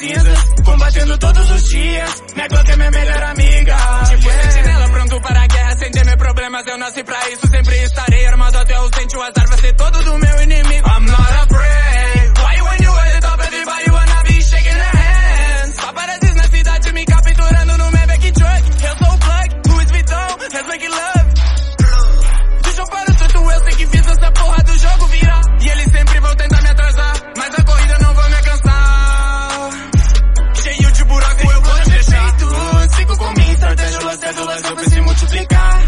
cinzas, combatendo todos os dias. Minha Glock é minha melhor amiga, Tipo yeah. sentinela pronto para a guerra, sem temer problemas, eu nasci pra isso. Cédulas eu se multiplicar.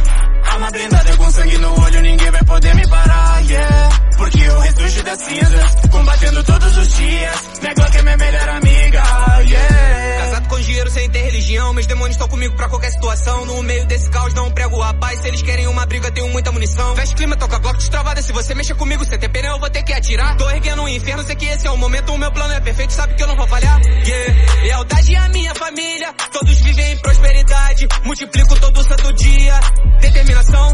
Arma blindada com sangue no olho, ninguém vai poder me parar, yeah. Porque eu ressurgi das cinzas, combatendo todos os dias. Minha Glock é minha melhor amiga, yeah. Casado com dinheiro sem ter religião, meus demônios estão comigo pra qualquer situação. No meio desse caos não prego a paz, se eles querem uma briga tenho muita munição. Veste clima, toca bloco destravada, se você mexer comigo, você tem pena eu vou ter que atirar. Tô erguendo um inferno, sei que esse é o momento, o meu plano é perfeito, sabe que eu não vou falhar. Yeah, lealdade à minha família, todos vivem em prosperidade, multiplico todo dia. Determinação,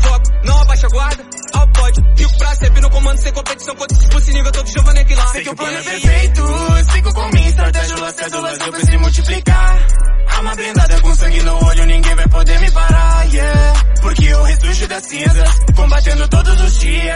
foco, não abaixa a guarda, ao pódio, fico pra sempre no comando sem competição, quando se fosse nível todo Giovanni Aguilar. Sei que o plano é perfeito, sigo com minha estratégia, cédulas eu fiz se multiplicar. Arma blindada com sangue no olho, ninguém vai poder me parar, yeah. Porque eu ressurgi das cinzas, combatendo todos os dias.